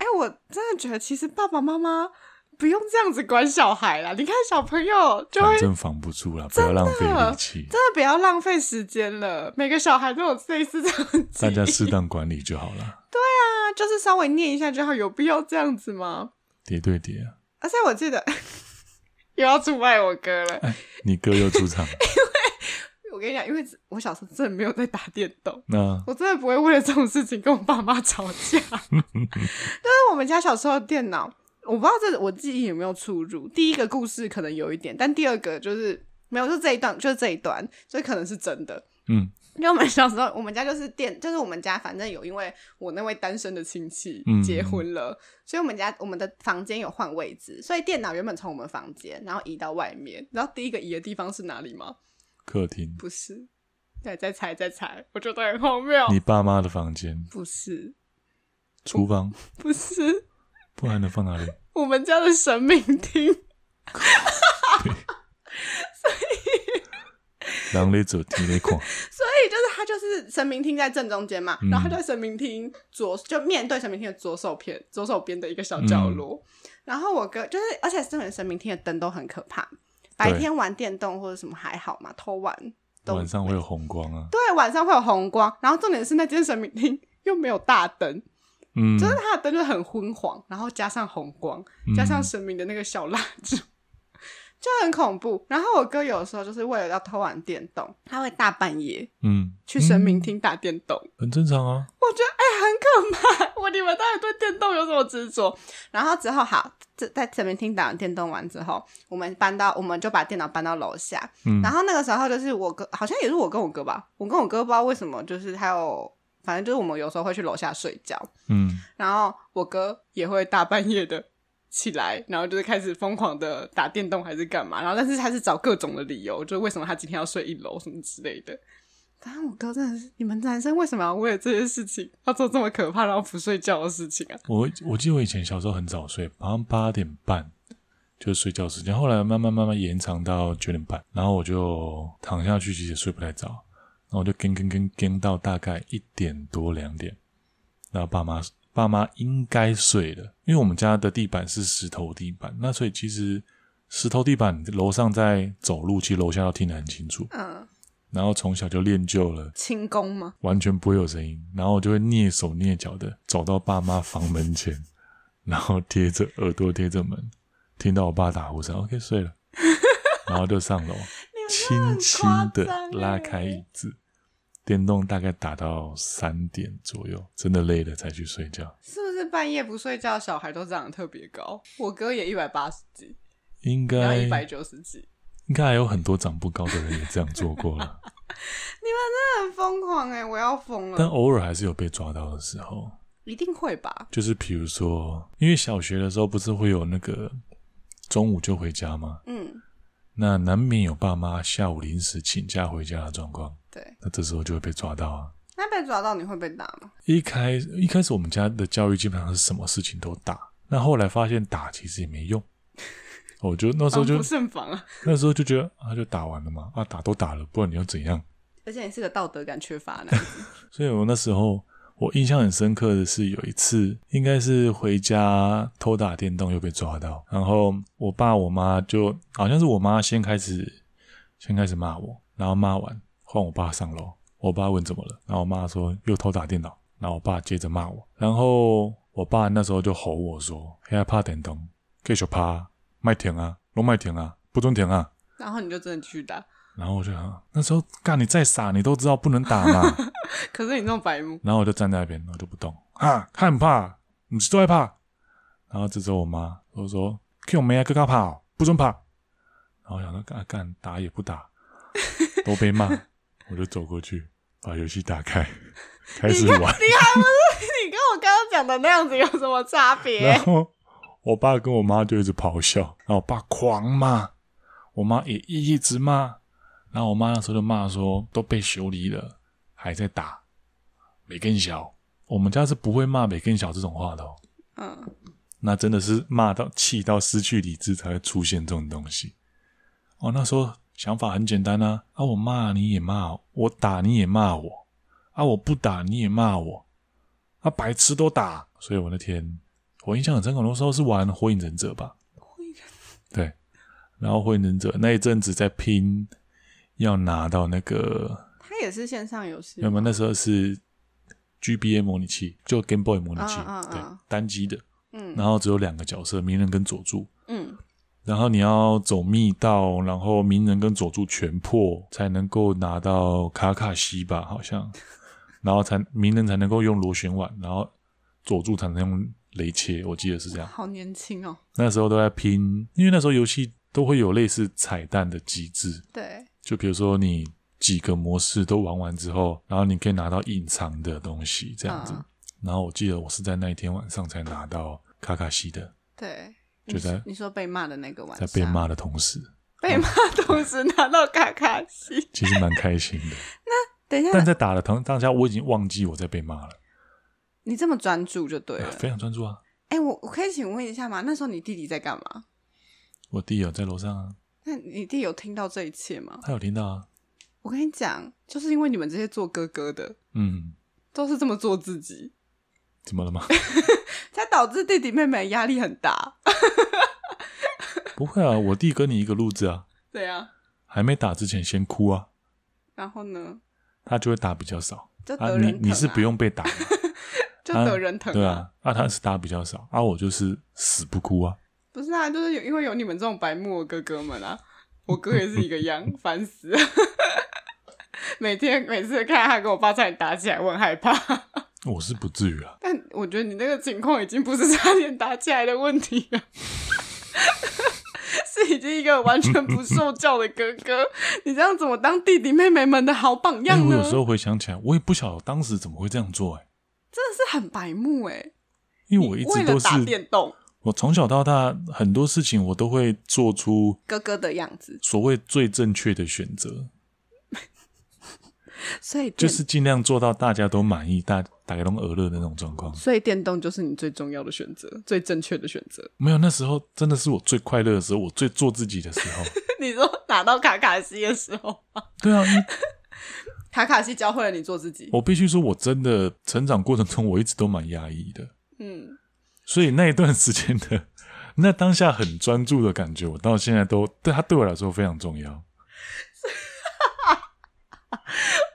哎、欸，我真的觉得，其实爸爸妈妈不用这样子管小孩啦。你看小朋友就会，反正防不住了，不要浪费力气，真的不要浪费时间了。每个小孩都有类似这样，大家适当管理就好了。对啊，就是稍微念一下就好，有必要这样子吗？叠对叠啊！而且我记得 又要出卖我哥了，哎，你哥又出场。我跟你讲，因为我小时候真的没有在打电动，那我真的不会为了这种事情跟我爸妈吵架。但是我们家小时候的电脑，我不知道这我记忆有没有出入。第一个故事可能有一点，但第二个就是没有，就这一段，就是这一段，所以可能是真的。嗯，因为我们小时候，我们家就是电，就是我们家反正有，因为我那位单身的亲戚结婚了，嗯、所以我们家我们的房间有换位置，所以电脑原本从我们房间，然后移到外面。然后第一个移的地方是哪里吗？客厅不是，再再猜再猜，我觉得很荒谬。你爸妈的房间不是，厨房不是，不然能放哪里？我们家的神明厅。所以，狼类走体内矿。所以就是他就是神明厅在正中间嘛，然后他在神明厅左就面对神明厅的左手边左手边的一个小角落。嗯、然后我哥就是，而且这边神明厅的灯都很可怕。白天玩电动或者什么还好嘛，偷玩。晚上会有红光啊。对，晚上会有红光。然后重点是那间神明厅又没有大灯，嗯，就是它的灯就很昏黄，然后加上红光，加上神明的那个小蜡烛。嗯就很恐怖，然后我哥有时候就是为了要偷玩电动，他会大半夜嗯去神明厅打电动，嗯，很正常啊。我觉得哎、欸、很可怕，我你们到底对电动有什么执着？然后之后好，在神明厅打完电动完之后，我们搬到我们就把电脑搬到楼下，嗯，然后那个时候就是我哥好像也是我跟我哥吧，我跟我哥不知道为什么就是他有反正就是我们有时候会去楼下睡觉，嗯，然后我哥也会大半夜的。起来，然后就是开始疯狂的打电动还是干嘛？然后但是他是找各种的理由，就是为什么他今天要睡一楼什么之类的。反正我哥真的是，你们男生为什么要为了这些事情要做这么可怕然后不睡觉的事情啊？我我记得我以前小时候很早睡，好像八点半就是睡觉时间，后来慢慢慢慢延长到九点半，然后我就躺下去，其实睡不太着，然后我就跟跟跟跟到大概一点多两点，然后爸妈。爸妈应该睡了，因为我们家的地板是石头地板，那所以其实石头地板楼上在走路，其实楼下都听得很清楚。嗯，然后从小就练就了轻功吗？完全不会有声音，然后我就会蹑手蹑脚的走到爸妈房门前，然后贴着耳朵贴着门，听到我爸打呼声，OK 睡了，然后就上楼，轻轻的拉开椅子。电动大概打到三点左右，真的累了才去睡觉。是不是半夜不睡觉，小孩都长得特别高？我哥也一百八十几，应该一百九十几，应该还有很多长不高的人也这样做过了。你们真的很疯狂哎、欸，我要疯了。但偶尔还是有被抓到的时候，一定会吧？就是比如说，因为小学的时候不是会有那个中午就回家吗？嗯，那难免有爸妈下午临时请假回家的状况。对，那这时候就会被抓到啊。那被抓到你会被打吗？一开一开始我们家的教育基本上是什么事情都打，那后来发现打其实也没用，我就那时候就不胜防啊。那时候就觉得啊，就打完了嘛，啊，打都打了，不然你要怎样？而且你是个道德感缺乏的，所以我那时候我印象很深刻的是有一次，应该是回家偷打电动又被抓到，然后我爸我妈就好像是我妈先开始先开始骂我，然后骂完。换我爸上楼，我爸问怎么了，然后我妈说又偷打电脑，然后我爸接着骂我，然后我爸那时候就吼我说：“还怕电动，继续趴，卖停啊，都卖停啊，不准停啊。”然后你就真的去打，然后我就想那时候干你再傻，你都知道不能打嘛。可是你那么白目，然后我就站在那边，我就不动啊，害怕，你是都害怕。然后这时候我妈我说：“看我妹啊，更加怕，不准跑。”然后想说干干打也不打，都被骂。我就走过去，把游戏打开，开始玩。你，你还不是 你跟我刚刚讲的那样子有什么差别？然后我爸跟我妈就一直咆哮，然后我爸狂骂，我妈也一直骂。然后我妈那时候就骂说：“都被修理了，还在打，美更小。”我们家是不会骂“美更小”这种话的。嗯，那真的是骂到气到失去理智才会出现这种东西。哦，那时候。想法很简单啊！啊，我骂你也骂，我打你也骂我，啊，我不打你也骂我，啊，白痴都打。所以我那天我印象很深刻，很多时候是玩火影忍者吧。火影忍者。对，然后火影忍者那一阵子在拼，要拿到那个。它也是线上游戏。那么那时候是 GBA 模拟器，就 Game Boy 模拟器，啊啊啊对，单机的。嗯。然后只有两个角色，鸣人跟佐助。嗯。然后你要走密道，然后鸣人跟佐助全破才能够拿到卡卡西吧，好像，然后才鸣人才能够用螺旋丸，然后佐助才能用雷切，我记得是这样。好年轻哦！那时候都在拼，因为那时候游戏都会有类似彩蛋的机制。对。就比如说你几个模式都玩完之后，然后你可以拿到隐藏的东西，这样子。嗯。然后我记得我是在那一天晚上才拿到卡卡西的。对。就在你说被骂的那个晚上，在被骂的同时，被骂同时拿到卡卡西，其实蛮开心的。那等一下，但在打的当当下，我已经忘记我在被骂了。你这么专注就对了，非常专注啊！哎，我我可以请问一下吗？那时候你弟弟在干嘛？我弟有在楼上啊。那你弟有听到这一切吗？他有听到啊。我跟你讲，就是因为你们这些做哥哥的，嗯，都是这么做自己，怎么了吗？才导致弟弟妹妹压力很大。不会啊，我弟跟你一个路子啊。对啊。还没打之前先哭啊。然后呢？他就会打比较少。就得人疼啊。你你是不用被打。就得人疼啊。对啊，啊，他是打比较少，啊，我就是死不哭啊。不是啊，就是有因为有你们这种白目的哥哥们啊。我哥也是一个样，烦死了。每天每次看他跟我爸差点打起来，我很害怕。我是不至于啊，但我觉得你那个情况已经不是差点打起来的问题了，是已经一个完全不受教的哥哥。你这样怎么当弟弟妹妹们的好榜样呢？欸、我有时候回想起来，我也不晓得当时怎么会这样做、欸，哎，真的是很白目哎、欸。因为我一直都是打电动，我从小到大很多事情我都会做出哥哥的样子，所谓最正确的选择。所以就是尽量做到大家都满意，大大家都娱乐的那种状况。所以电动就是你最重要的选择，最正确的选择。没有，那时候真的是我最快乐的时候，我最做自己的时候。你说拿到卡卡西的时候吗？对啊，卡卡西教会了你做自己。我必须说，我真的成长过程中，我一直都蛮压抑的。嗯，所以那一段时间的那当下很专注的感觉，我到现在都对他对我来说非常重要。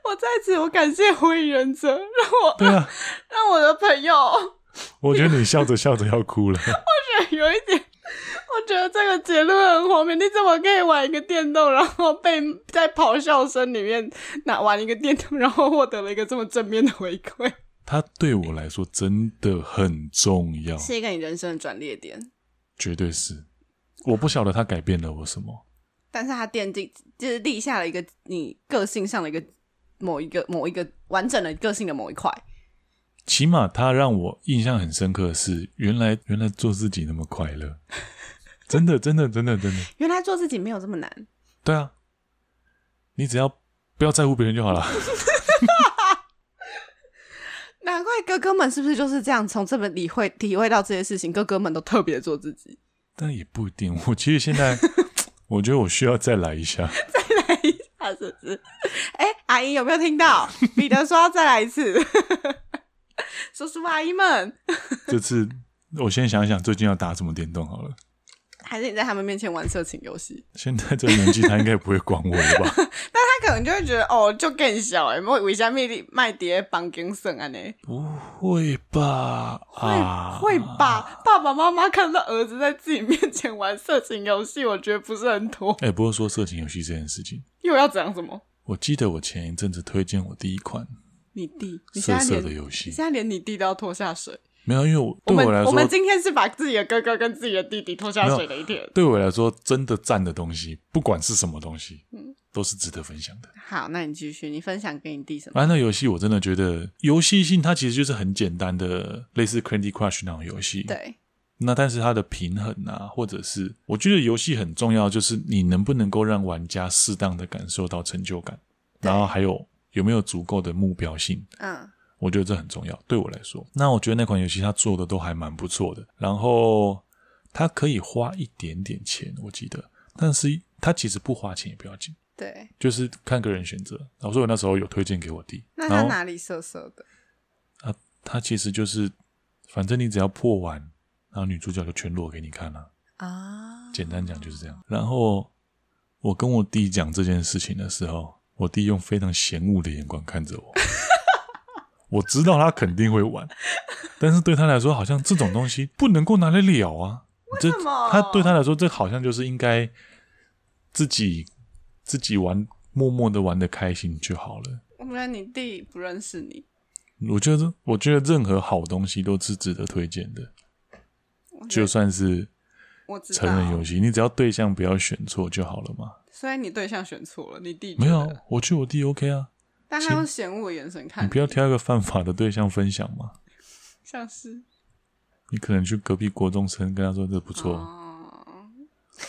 我在此，我感谢火影忍者，让我对啊，让我的朋友。我觉得你笑着笑着要哭了。我觉得有一点，我觉得这个结论很荒谬。你怎么可以玩一个电动，然后被在咆哮声里面拿玩一个电动，然后获得了一个这么正面的回馈？他对我来说真的很重要，是一个你人生的转捩点，绝对是。我不晓得他改变了我什么，但是他奠定，就是立下了一个你个性上的一个。某一个某一个完整的个性的某一块，起码他让我印象很深刻的是，原来原来做自己那么快乐，真的真的真的真的，原来做自己没有这么难。对啊，你只要不要在乎别人就好了。难怪哥哥们是不是就是这样？从这么理会体会到这些事情，哥哥们都特别做自己。但也不一定，我其实现在我觉得我需要再来一下。是不是？哎、欸，阿姨有没有听到？彼得说要再来一次。叔叔阿姨们，这次我先想想，最近要打什么电动好了。还是你在他们面前玩色情游戏？现在这个年纪，他应该不会管我了吧？但他可能就会觉得，哦，就更小哎，莫为啥咪麦碟绑金绳啊呢？不会吧？会、啊、会吧？爸爸妈妈看到儿子在自己面前玩色情游戏，我觉得不是很妥。哎、欸，不过说色情游戏这件事情，又要讲什么？我记得我前一阵子推荐我第一款你弟色色的游戏，现在连你弟都要拖下水。没有，因为我对我来说我，我们今天是把自己的哥哥跟自己的弟弟拖下水的一天。对我来说，真的赞的东西，不管是什么东西，嗯，都是值得分享的。好，那你继续，你分享给你弟什么？反正那游戏我真的觉得游戏性，它其实就是很简单的，类似 Candy Crush 那种游戏。对。那但是它的平衡啊，或者是我觉得游戏很重要，就是你能不能够让玩家适当的感受到成就感，然后还有有没有足够的目标性。嗯。我觉得这很重要，对我来说。那我觉得那款游戏它做的都还蛮不错的，然后它可以花一点点钱，我记得，但是它其实不花钱也不要紧，对，就是看个人选择。然后所以我那时候有推荐给我弟。那他哪里色色的？啊，他其实就是，反正你只要破完，然后女主角就全裸给你看了啊。啊，简单讲就是这样。然后我跟我弟讲这件事情的时候，我弟用非常嫌恶的眼光看着我。我知道他肯定会玩，但是对他来说，好像这种东西不能够拿来了啊。为什么？他对他来说，这好像就是应该自己自己玩，默默的玩的开心就好了。我觉得你弟不认识你。我觉得，我觉得任何好东西都是值得推荐的，就算是成人游戏，你只要对象不要选错就好了嘛。虽然你对象选错了，你弟没有，我觉得我弟 OK 啊。但他用嫌恶的眼神看你，你不要挑一个犯法的对象分享吗？像是你可能去隔壁国中生跟他说这不错。哦、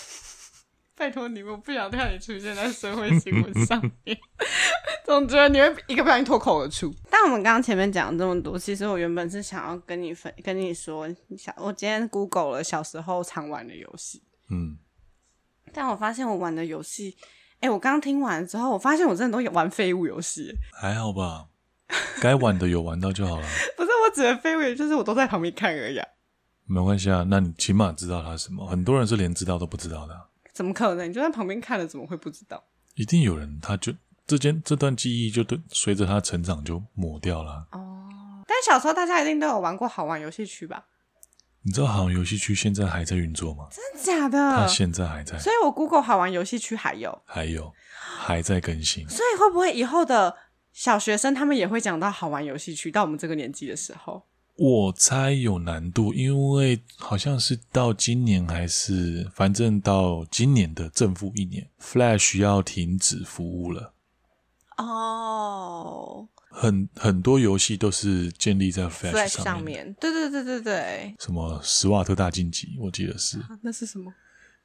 拜托你，我不想看你出现在社会新闻上面，总觉得你会一个不小心脱口而出。但我们刚刚前面讲了这么多，其实我原本是想要跟你分，跟你说，小我今天 Google 了小时候常玩的游戏，嗯，但我发现我玩的游戏。哎，我刚听完之后，我发现我真的都玩废物游戏。还好吧，该玩的有玩到就好了。不是，我指的废物，就是我都在旁边看而已。没关系啊，那你起码知道它是什么。很多人是连知道都不知道的。怎么可能？你就在旁边看了，怎么会不知道？一定有人，他就这间这段记忆就对，随着他成长就抹掉了。哦，但小时候大家一定都有玩过好玩游戏区吧？你知道好玩游戏区现在还在运作吗？真的假的？它现在还在。所以我 Google 好玩游戏区还有，还有，还在更新。所以会不会以后的小学生他们也会讲到好玩游戏区？到我们这个年纪的时候，我猜有难度，因为好像是到今年还是反正到今年的正负一年，Flash 要停止服务了。哦。很很多游戏都是建立在 Flash 上面，上面，对对对对对。什么史瓦特大晋级，我记得是。啊、那是什么？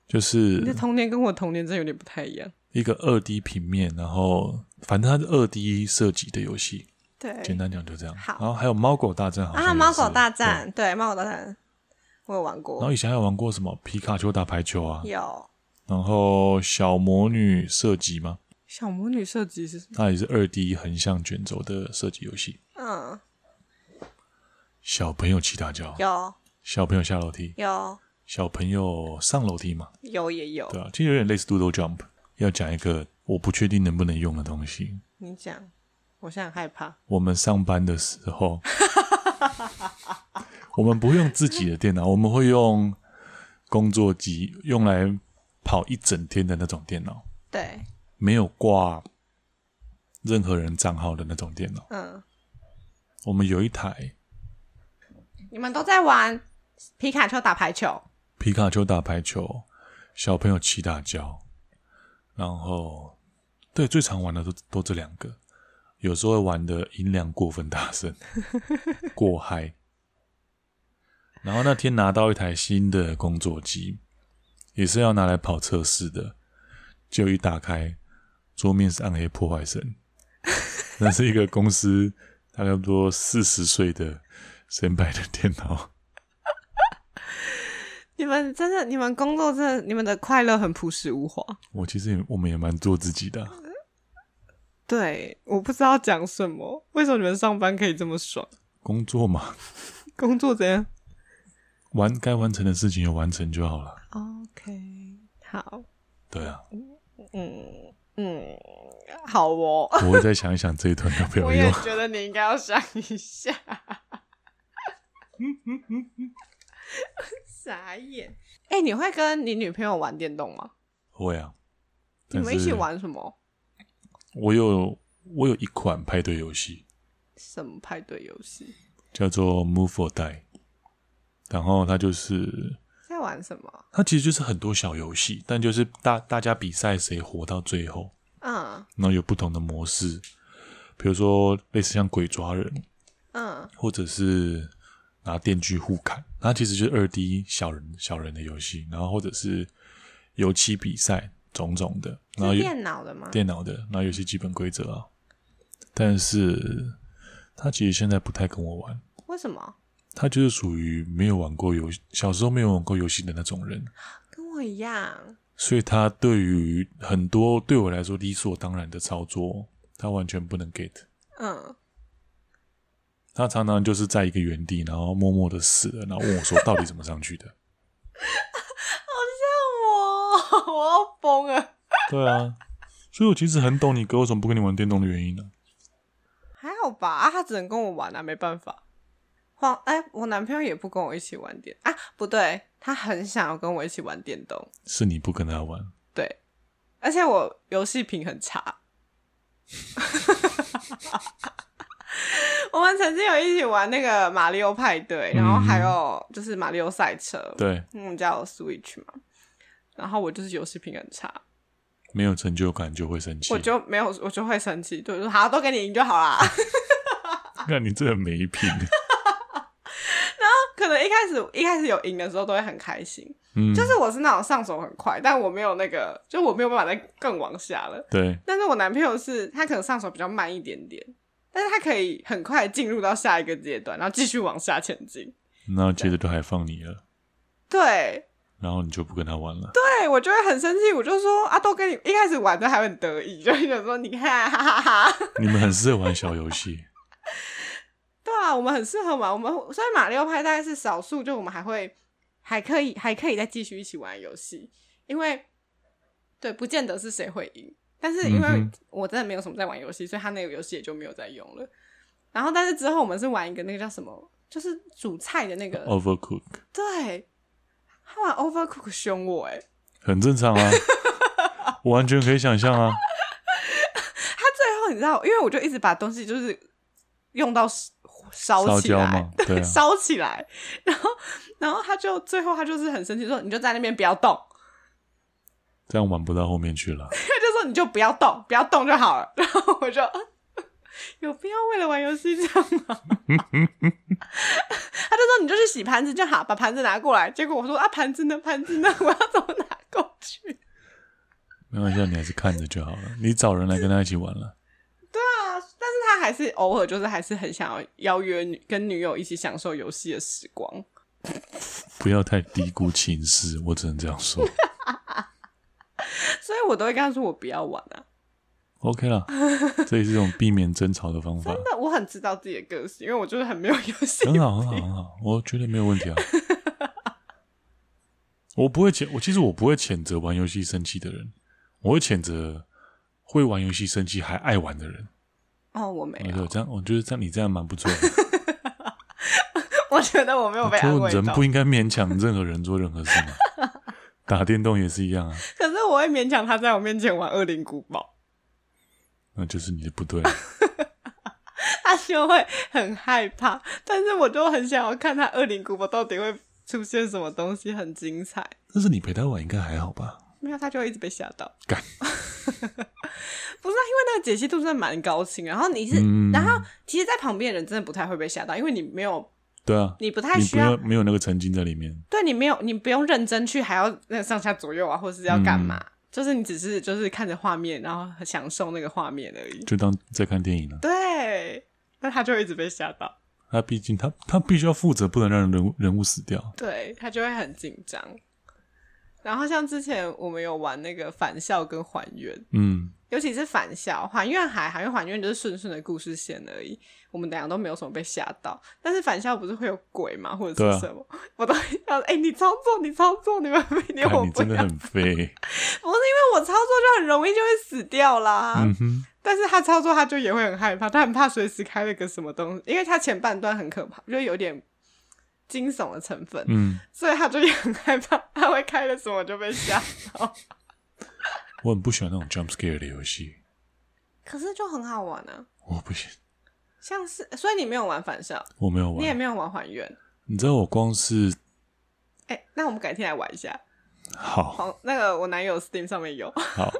就是你的童年跟我童年真有点不太一样。一个二 D 平面，然后反正它是二 D 设计的游戏。对，简单讲就这样。好，然后还有猫狗大战，好像啊，猫狗大战，对，猫狗大战，我有玩过。然后以前还有玩过什么皮卡丘打排球啊？有。然后小魔女射击吗？小魔女射击是什么？它也是二 D 横向卷轴的射击游戏。嗯。小朋友骑大脚。有。小朋友下楼梯。有。小朋友上楼梯嘛？有也有。对啊，其实有点类似 Doodle Jump。要讲一个我不确定能不能用的东西。你讲，我现在很害怕。我们上班的时候，我们不会用自己的电脑，我们会用工作机，用来跑一整天的那种电脑。对。没有挂任何人账号的那种电脑。嗯，我们有一台。你们都在玩皮卡丘打排球。皮卡丘打排球，小朋友骑大脚，然后对最常玩的都都这两个，有时候会玩的音量过分大声，过嗨。然后那天拿到一台新的工作机，也是要拿来跑测试的，就一打开。桌面是暗黑破坏神，那是一个公司大概多四十岁的先摆的电脑。你们真的，你们工作真的，你们的快乐很朴实无华。我其实也，我们也蛮做自己的。对，我不知道讲什么。为什么你们上班可以这么爽？工作嘛，工作怎样？完该完成的事情有完成就好了。OK，好。对啊。嗯。嗯，好哦。我会再想一想这一段要不要 用。我也觉得你应该要想一下。傻眼。哎、欸，你会跟你女朋友玩电动吗？会啊。你们一起玩什么？我有我有一款派对游戏。什么派对游戏？叫做 Move or Die。然后它就是。在玩什么？它其实就是很多小游戏，但就是大大家比赛谁活到最后。嗯，然后有不同的模式，比如说类似像鬼抓人，嗯，或者是拿电锯互砍，它其实就是二 D 小人小人的游戏，然后或者是油漆比赛种种的。然后电脑的吗？电脑的，然后有些基本规则啊。但是他其实现在不太跟我玩，为什么？他就是属于没有玩过游戏，小时候没有玩过游戏的那种人，跟我一样。所以他对于很多对我来说理所当然的操作，他完全不能 get。嗯，他常常就是在一个原地，然后默默的死了，然后问我说：“到底怎么上去的？” 好像我，我要疯了。对啊，所以我其实很懂你哥为什么不跟你玩电动的原因呢、啊？还好吧，啊，他只能跟我玩啊，没办法。哎、欸，我男朋友也不跟我一起玩电啊，不对，他很想要跟我一起玩电动，是你不跟他玩？对，而且我游戏品很差。我们曾经有一起玩那个马里奥派对，然后还有就是马里奥赛车，对，嗯，叫 Switch 嘛。然后我就是游戏品很差，没有成就感就会生气，我就没有，我就会生气，对，好，都给你赢就好啦。那你这没品。一开始一开始有赢的时候都会很开心，嗯，就是我是那种上手很快，但我没有那个，就我没有办法再更往下了。对，但是我男朋友是他可能上手比较慢一点点，但是他可以很快进入到下一个阶段，然后继续往下前进。然后接着都还放你了。对，然后你就不跟他玩了。对，我就会很生气，我就说啊，都跟你一开始玩的还很得意，就想说你看，哈哈哈哈。你们很适合玩小游戏。对啊，我们很适合玩。我们虽然马里奥派大概是少数，就我们还会还可以还可以再继续一起玩游戏，因为对，不见得是谁会赢。但是因为我真的没有什么在玩游戏，所以他那个游戏也就没有再用了。然后，但是之后我们是玩一个那个叫什么，就是煮菜的那个 Overcook。对，他玩 Overcook 凶我哎，很正常啊，我完全可以想象啊。他最后你知道，因为我就一直把东西就是用到烧起来，对，烧起来，然后，然后他就最后他就是很生气，说：“你就在那边不要动。”这样玩不到后面去了。他就说：“你就不要动，不要动就好了。”然后我就。有必要为了玩游戏这样吗？他就说，你就去洗盘子就好，把盘子拿过来。结果我说啊，盘子呢？盘子呢？我要怎么拿过去？没关系，你还是看着就好了。你找人来跟他一起玩了。他还是偶尔就是还是很想要邀约女跟女友一起享受游戏的时光。不要太低估情势，我只能这样说。所以我都会跟他说，我不要玩啊。OK 了，这也是一种避免争吵的方法。真的，我很知道自己的个性，因为我就是很没有游戏。很好，很好，很好，我觉得没有问题啊。我不会谴，我其实我不会谴责玩游戏生气的人，我会谴责会玩游戏生气还爱玩的人。哦，我没有。这样，我觉得这样你这样蛮不错的。我觉得我没有被安慰到。人不应该勉强任何人做任何事吗。打电动也是一样啊。可是我会勉强他在我面前玩《恶灵古堡》。那就是你的不对，他就会很害怕，但是我就很想要看他恶灵古堡到底会出现什么东西，很精彩。但是你陪他玩应该还好吧？没有，他就会一直被吓到。干，不是啊，因为那个解析度真的蛮高清，然后你是，嗯、然后其实，在旁边的人真的不太会被吓到，因为你没有，对啊，你不太需要，没有那个沉浸在里面。对，你没有，你不用认真去，还要那上下左右啊，或者是要干嘛？嗯就是你只是就是看着画面，然后享受那个画面而已，就当在看电影了。对，那他就会一直被吓到。他毕竟他他必须要负责，不能让人物人物死掉。对，他就会很紧张。然后像之前我们有玩那个返校跟还原，嗯。尤其是返校，还原还好，因为还愿就是顺顺的故事线而已，我们两个都没有什么被吓到。但是返校不是会有鬼吗？或者是什么？啊、我都要哎、欸，你操作，你操作，你们没连我真的很废。不是因为我操作就很容易就会死掉啦。嗯哼。但是他操作他就也会很害怕，他很怕随时开了个什么东西，因为他前半段很可怕，就有点惊悚的成分。嗯。所以他就也很害怕，他会开了什么就被吓到。我很不喜欢那种 jump scare 的游戏，可是就很好玩啊！我不行，像是所以你没有玩反校，我没有玩，你也没有玩还原。你知道我光是，哎、欸，那我们改天来玩一下。好，那个我男友 Steam 上面有。好，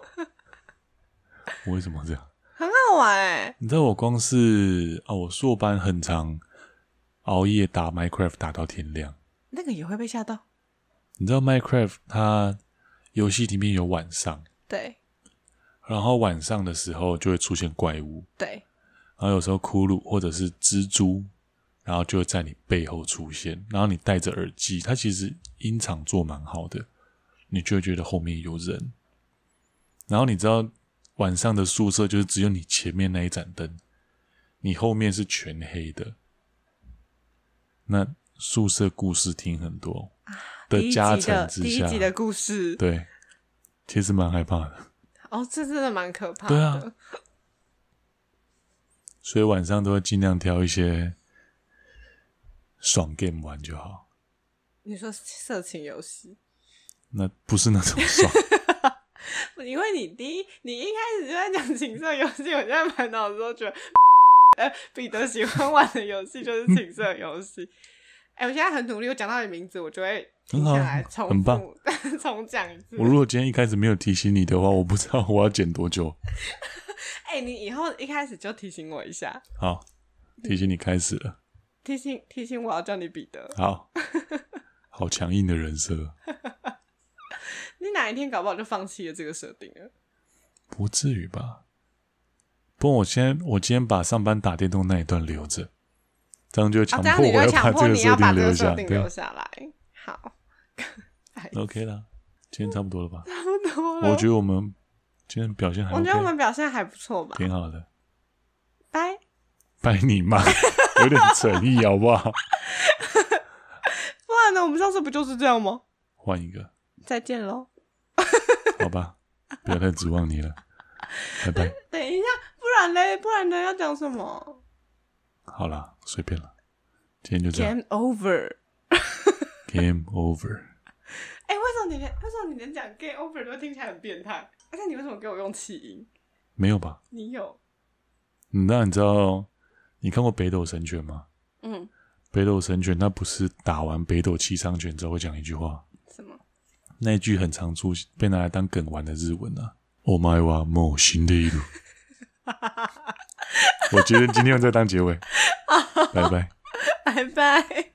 我为什么这样？很好玩哎、欸！你知道我光是啊，我硕班很常熬夜打 Minecraft 打到天亮，那个也会被吓到。你知道 Minecraft 它游戏里面有晚上。对，然后晚上的时候就会出现怪物，对，然后有时候骷髅或者是蜘蛛，然后就会在你背后出现，然后你戴着耳机，它其实音场做蛮好的，你就会觉得后面有人。然后你知道晚上的宿舍就是只有你前面那一盏灯，你后面是全黑的，那宿舍故事听很多的加成之下，第一集的故事，对。其实蛮害怕的哦，这真的蛮可怕的。对啊，所以晚上都会尽量挑一些爽 game 玩就好。你说色情游戏？那不是那种爽，因为你第一，你一开始就在讲情色游戏，我现在满脑子都觉得，呃，彼得喜欢玩的游戏就是情色游戏。哎、欸，我现在很努力，我讲到你名字，我就会停下来重复，很棒，重讲一次。我如果今天一开始没有提醒你的话，我不知道我要剪多久。哎、欸，你以后一开始就提醒我一下。好，提醒你开始了。提醒提醒我要叫你彼得。好，好强硬的人设。你哪一天搞不好就放弃了这个设定了？不至于吧？不过我先，我今天把上班打电动那一段留着。这样就强迫我要把这个设定留下，留下来。好，OK 啦，今天差不多了吧？差不多了。我觉得我们今天表现还、OK，我觉得我们表现还不错吧？挺好的。拜拜你妈！有点诚意好不好？不然呢？我们上次不就是这样吗？换一个。再见喽。好吧，不要太指望你了。拜拜。等一下，不然呢？不然呢？要讲什么？好啦，随便了。今天就这样。Game over。 Game over。哎、欸，为什么你连为什么你连讲 Game over 都听起来很变态？而且你为什么给我用气音？没有吧？你有。那你知道你看过北斗神拳吗？嗯。北斗神拳，他不是打完北斗七伤拳之后会讲一句话？什么？那一句很常出现，被拿来当梗玩的日文啊。お前はもう死んでいる。 我觉得今天要再当结尾。拜拜。拜拜。